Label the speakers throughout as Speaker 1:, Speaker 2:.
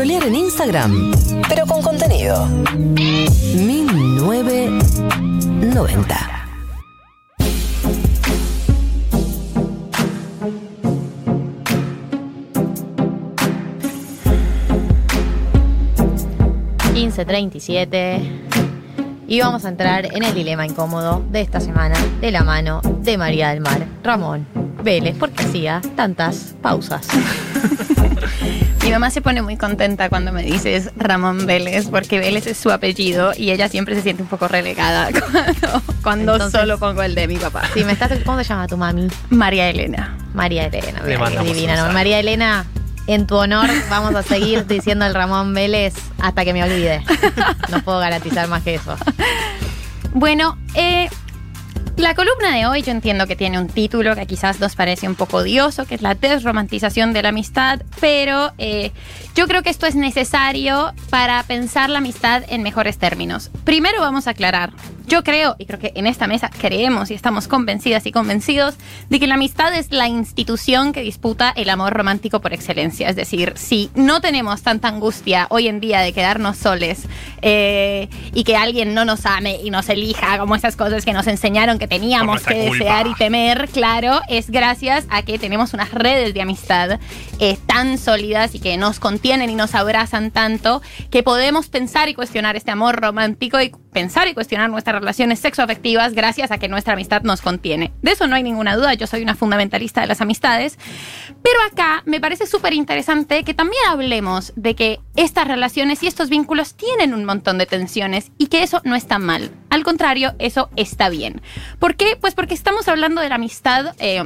Speaker 1: Trolear en Instagram, pero con contenido. 1990.
Speaker 2: y vamos a entrar en el dilema incómodo de esta semana de la mano de María del Mar, Ramón Vélez, porque hacía tantas pausas.
Speaker 3: Mi mamá se pone muy contenta cuando me dices Ramón Vélez, porque Vélez es su apellido y ella siempre se siente un poco relegada cuando, cuando
Speaker 2: Entonces-
Speaker 3: solo pongo el de mi papá.
Speaker 2: Si me estás, ¿cómo se llama tu mami?
Speaker 3: María Elena.
Speaker 2: María Elena,
Speaker 4: Le
Speaker 2: mira, divina, ¿no? María Elena, en tu honor vamos a seguir diciendo el Ramón Vélez hasta que me olvide. No puedo garantizar más que eso.
Speaker 3: Bueno, eh, la columna de hoy yo entiendo que tiene un título que quizás nos parece un poco odioso, que es la desromantización de la amistad, pero eh, yo creo que esto es necesario para pensar la amistad en mejores términos. Primero vamos a aclarar, yo creo, y creo que en esta mesa creemos y estamos convencidas y convencidos de que la amistad es la institución que disputa el amor romántico por excelencia. Es decir, si no tenemos tanta angustia hoy en día de quedarnos soles eh, y que alguien no nos ame y nos elija, como esas cosas que nos enseñaron que teníamos que
Speaker 4: culpa.
Speaker 3: desear y temer, claro, es gracias a que tenemos unas redes de amistad eh, tan sólidas y que nos contienen y nos abrazan tanto que podemos pensar y cuestionar este amor romántico y pensar y cuestionar nuestras relaciones sexoafectivas gracias a que nuestra amistad nos contiene. De eso no hay ninguna duda, yo soy una fundamentalista de las amistades, pero acá me parece súper interesante que también hablemos de que estas relaciones y estos vínculos tienen un montón de tensiones y que eso no está mal. Al contrario, eso está bien. ¿Por qué? Pues porque estamos hablando de la amistad. eh,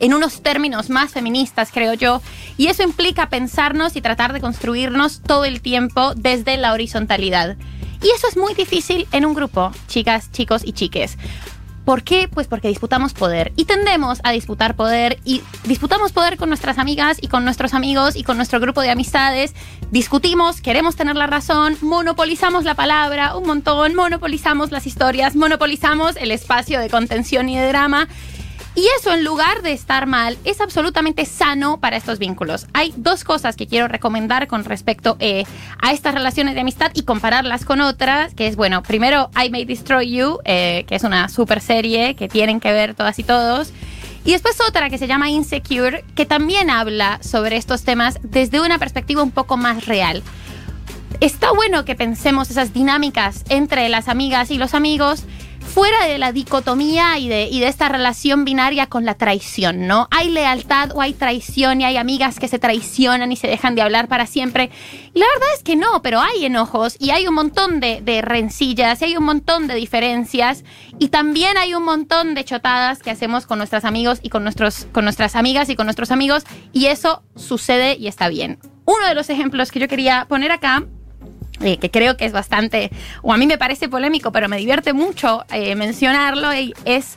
Speaker 3: en unos términos más feministas, creo yo, y eso implica pensarnos y tratar de construirnos todo el tiempo desde la horizontalidad. Y eso es muy difícil en un grupo, chicas, chicos y chiques. ¿Por qué? Pues porque disputamos poder y tendemos a disputar poder y disputamos poder con nuestras amigas y con nuestros amigos y con nuestro grupo de amistades. Discutimos, queremos tener la razón, monopolizamos la palabra un montón, monopolizamos las historias, monopolizamos el espacio de contención y de drama. Y eso, en lugar de estar mal, es absolutamente sano para estos vínculos. Hay dos cosas que quiero recomendar con respecto eh, a estas relaciones de amistad y compararlas con otras, que es, bueno, primero I May Destroy You, eh, que es una super serie que tienen que ver todas y todos. Y después otra que se llama Insecure, que también habla sobre estos temas desde una perspectiva un poco más real. Está bueno que pensemos esas dinámicas entre las amigas y los amigos fuera de la dicotomía y de, y de esta relación binaria con la traición, ¿no? Hay lealtad o hay traición y hay amigas que se traicionan y se dejan de hablar para siempre. Y la verdad es que no, pero hay enojos y hay un montón de, de rencillas y hay un montón de diferencias y también hay un montón de chotadas que hacemos con nuestros amigos y con, nuestros, con nuestras amigas y con nuestros amigos y eso sucede y está bien. Uno de los ejemplos que yo quería poner acá eh, que creo que es bastante, o a mí me parece polémico, pero me divierte mucho eh, mencionarlo, y es,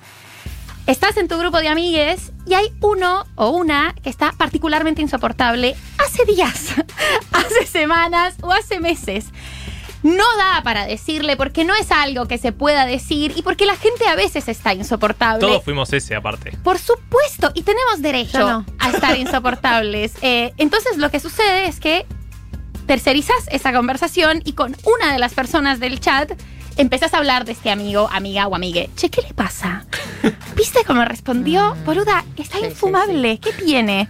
Speaker 3: estás en tu grupo de amigues y hay uno o una que está particularmente insoportable hace días, hace semanas o hace meses. No da para decirle porque no es algo que se pueda decir y porque la gente a veces está insoportable.
Speaker 4: Todos fuimos ese aparte.
Speaker 3: Por supuesto, y tenemos derecho
Speaker 2: no.
Speaker 3: a estar insoportables. Eh, entonces lo que sucede es que tercerizas esa conversación y con una de las personas del chat empezás a hablar de este amigo, amiga o amigue. Che, ¿qué le pasa? ¿Viste cómo respondió? Boluda, está
Speaker 2: Sí, sí,
Speaker 3: infumable. ¿Qué tiene?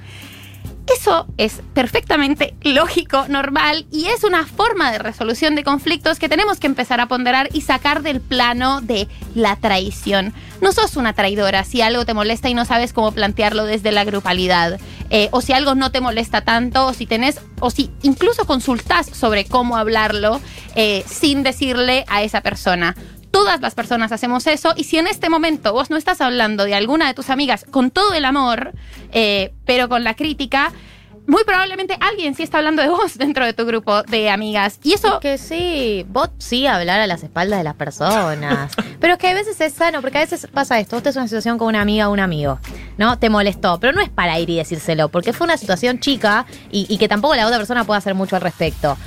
Speaker 3: Eso es perfectamente lógico, normal y es una forma de resolución de conflictos que tenemos que empezar a ponderar y sacar del plano de la traición. No sos una traidora si algo te molesta y no sabes cómo plantearlo desde la grupalidad. Eh, o si algo no te molesta tanto, o si tenés, o si incluso consultás sobre cómo hablarlo eh, sin decirle a esa persona. Todas las personas hacemos eso y si en este momento vos no estás hablando de alguna de tus amigas con todo el amor, eh, pero con la crítica, muy probablemente alguien sí está hablando de vos dentro de tu grupo de amigas. Y eso
Speaker 2: Que sí, vos sí hablar a las espaldas de las personas. Pero es que a veces es sano, porque a veces pasa esto. Vos tenés una situación con una amiga o un amigo, ¿no? Te molestó, pero no es para ir y decírselo, porque fue una situación chica y, y que tampoco la otra persona puede hacer mucho al respecto.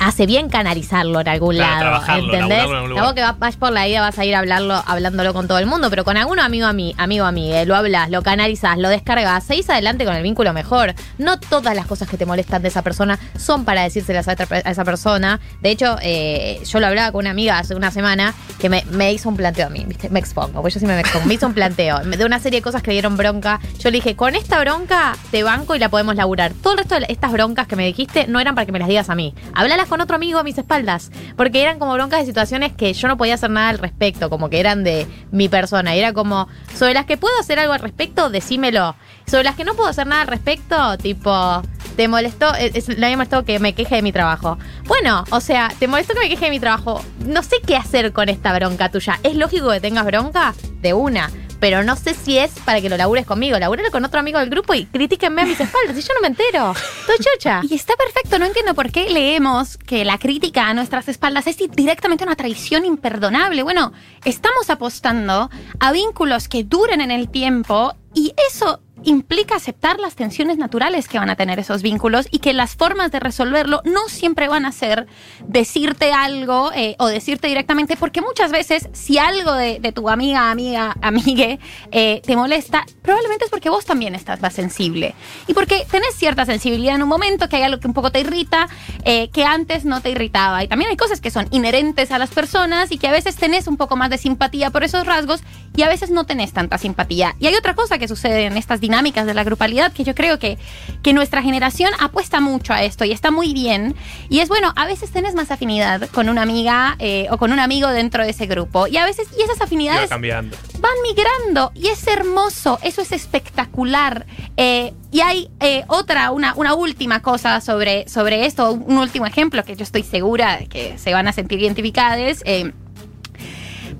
Speaker 2: Hace bien canalizarlo en algún
Speaker 4: Claro,
Speaker 2: lado, ¿entendés?
Speaker 4: en algún
Speaker 2: vos que vas, vas por la vida vas a ir a hablarlo, hablándolo con todo el mundo, pero con alguno amigo a mí, amigo a mí, lo hablas, lo canalizas, lo descargas, seguís adelante con el vínculo mejor. No todas las cosas que te molestan de esa persona son para decírselas a, esa persona. De hecho, eh, yo lo hablaba con una amiga hace una semana que me, me hizo un planteo a mí, ¿viste? Me expongo, porque yo sí me expongo. Me hizo un planteo de una serie de cosas que dieron bronca. Yo le dije, con esta bronca te banco y la podemos laburar. Todo el resto de estas broncas que me dijiste no eran para que me las digas a mí. Hablalas con otro amigo a mis espaldas. Porque eran como broncas de situaciones que yo no podía hacer nada al respecto, como que eran de mi persona. Era como, sobre las que puedo hacer algo al respecto, decímelo. Sobre las que no puedo hacer nada al respecto, tipo, te molestó, es, es- le había molestado que me queje de mi trabajo. Bueno, o sea, te molestó que me queje de mi trabajo. No sé qué hacer con esta bronca tuya. ¿Es lógico que tengas bronca? De una. Pero no sé si es para que lo labures conmigo. Labúralo con otro amigo del grupo y critíquenme a mis espaldas. Y yo no me entero. Estoy chocha.
Speaker 3: Y está perfecto, no entiendo por qué leemos que la crítica a nuestras espaldas es directamente una traición imperdonable. Bueno, estamos apostando a vínculos que duren en el tiempo y eso implica aceptar las tensiones naturales que van a tener esos vínculos y que las formas de resolverlo no siempre van a ser decirte algo eh, o decirte directamente, porque muchas veces si algo de, tu amiga, amiga, amigue eh, te molesta, probablemente es porque vos también estás más sensible y porque tenés cierta sensibilidad en un momento, que hay algo que un poco te irrita, eh, que antes no te irritaba. Y también hay cosas que son inherentes a las personas y que a veces tenés un poco más de simpatía por esos rasgos y a veces no tenés tanta simpatía. Y hay otra cosa que sucede en estas dinámicas de la grupalidad que yo creo que, que nuestra generación apuesta mucho a esto y está muy bien. Y es bueno, a veces tenés más afinidad con una amiga eh, o con un amigo dentro de ese grupo. Y a veces, y esas afinidades van migrando y es hermoso, eso es espectacular. Eh, y hay eh, otra, una, una última cosa sobre, sobre esto, un último ejemplo que yo estoy segura de que se van a sentir identificadas. eh,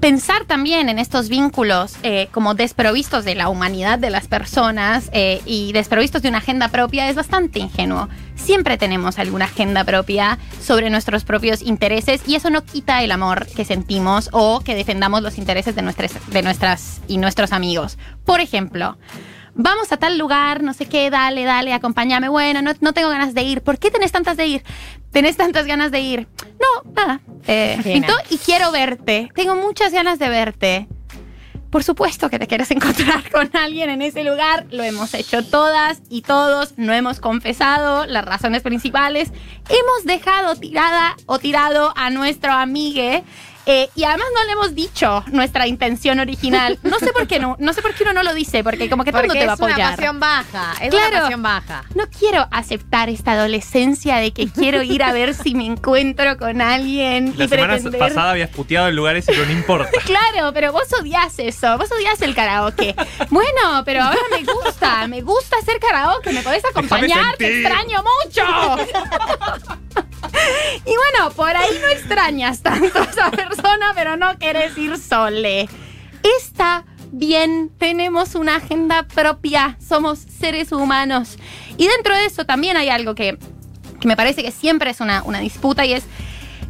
Speaker 3: pensar también en estos vínculos eh, como desprovistos de la humanidad de las personas eh, y desprovistos de una agenda propia es bastante ingenuo. Siempre tenemos alguna agenda propia sobre nuestros propios intereses y eso no quita el amor que sentimos o que defendamos los intereses de nuestras, de nuestras y nuestros amigos. Por ejemplo, vamos a tal lugar, no sé qué, dale, dale, acompáñame. Bueno, no, no tengo ganas de ir. ¿Por qué tenés tantas de ir? ¿Tenés tantas ganas de ir? Nada. Eh,
Speaker 2: Fina.
Speaker 3: pintó y quiero verte. Tengo muchas ganas de verte. Por supuesto que te quieres encontrar con alguien en ese lugar. Lo hemos hecho todas y todos. No hemos confesado las razones principales. Hemos dejado tirada o tirado a nuestro amigue. Eh, y además no le hemos dicho nuestra intención original. No sé por qué no, no sé por qué uno no lo dice, porque como que todo
Speaker 2: Porque
Speaker 3: te va a
Speaker 2: es una
Speaker 3: apoyar.
Speaker 2: pasión baja. Es
Speaker 3: Claro.
Speaker 2: una pasión baja.
Speaker 3: No quiero aceptar esta adolescencia de que quiero ir a ver si me encuentro con alguien
Speaker 4: La
Speaker 3: y
Speaker 4: semana
Speaker 3: pretender.
Speaker 4: pasada habías puteado en lugares y no importa.
Speaker 3: Claro, pero vos odias eso, vos odias el karaoke. Bueno, pero ahora me gusta, me gusta hacer karaoke, me podés acompañar, te extraño mucho. Y bueno, por ahí no extrañas tanto a esa persona, pero no querés ir sole. Está bien, tenemos una agenda propia, somos seres humanos. Y dentro de eso también hay algo que, que me parece que siempre es una, una disputa y es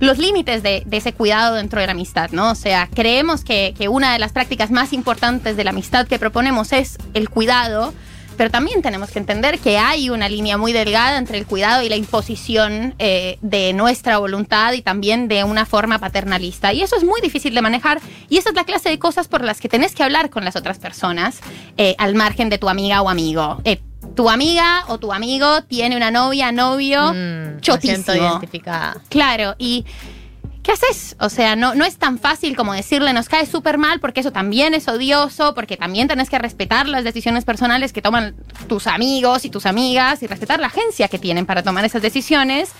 Speaker 3: los límites de, de ese cuidado dentro de la amistad, ¿no? O sea, creemos que, que una de las prácticas más importantes de la amistad que proponemos es el cuidado, pero también tenemos que entender que hay una línea muy delgada entre el cuidado y la imposición eh, de nuestra voluntad y también de una forma paternalista. Y eso es muy difícil de manejar y esa es la clase de cosas por las que tenés que hablar con las otras personas eh, al margen de tu amiga o amigo. Eh, tu amiga o tu amigo tiene una novia, novio,
Speaker 2: Mm, me siento
Speaker 3: chotísimo.
Speaker 2: identificada.
Speaker 3: Claro, y ¿qué haces? O sea, no, no es tan fácil como decirle nos cae súper mal porque eso también es odioso, porque también tenés que respetar las decisiones personales que toman tus amigos y tus amigas y respetar la agencia que tienen para tomar esas decisiones.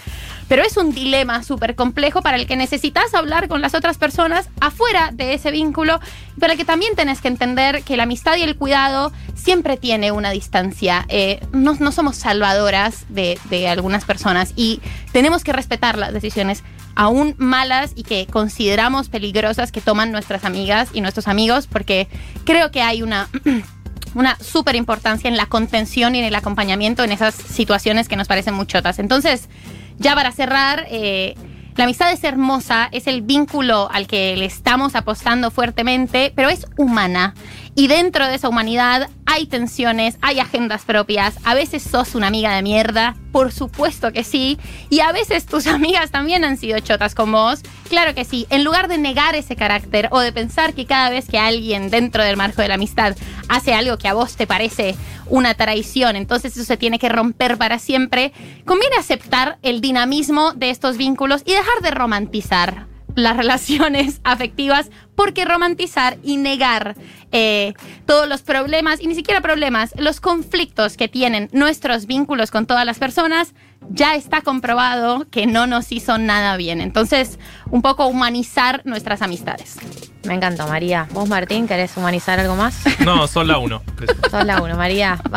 Speaker 3: Pero es un dilema súper complejo para el que necesitas hablar con las otras personas afuera de ese vínculo, para el que también tenés que entender que la amistad y el cuidado siempre tiene una distancia. Eh, no, no somos salvadoras de, de algunas personas y tenemos que respetar las decisiones aún malas y que consideramos peligrosas que toman nuestras amigas y nuestros amigos, porque creo que hay una una súper importancia en la contención y en el acompañamiento en esas situaciones que nos parecen muy chotas. Entonces, ya para cerrar, eh, la amistad es hermosa, es el vínculo al que le estamos apostando fuertemente, pero es humana. Y dentro de esa humanidad hay tensiones, hay agendas propias. A veces sos una amiga de mierda, por supuesto que sí. Y a veces tus amigas también han sido chotas con vos. Claro que sí. En lugar de negar ese carácter o de pensar que cada vez que alguien dentro del marco de la amistad hace algo que a vos te parece una traición, entonces eso se tiene que romper para siempre, conviene aceptar el dinamismo de estos vínculos y dejar de romantizar las relaciones afectivas porque romantizar y negar eh, todos los problemas, y ni siquiera problemas, los conflictos que tienen nuestros vínculos con todas las personas, ya está comprobado que no nos hizo nada bien. Entonces, un poco humanizar nuestras amistades.
Speaker 2: Me encantó, María. ¿Vos, Martín, querés humanizar algo más?
Speaker 4: No, son la uno.
Speaker 2: Sos la uno, María. Vamos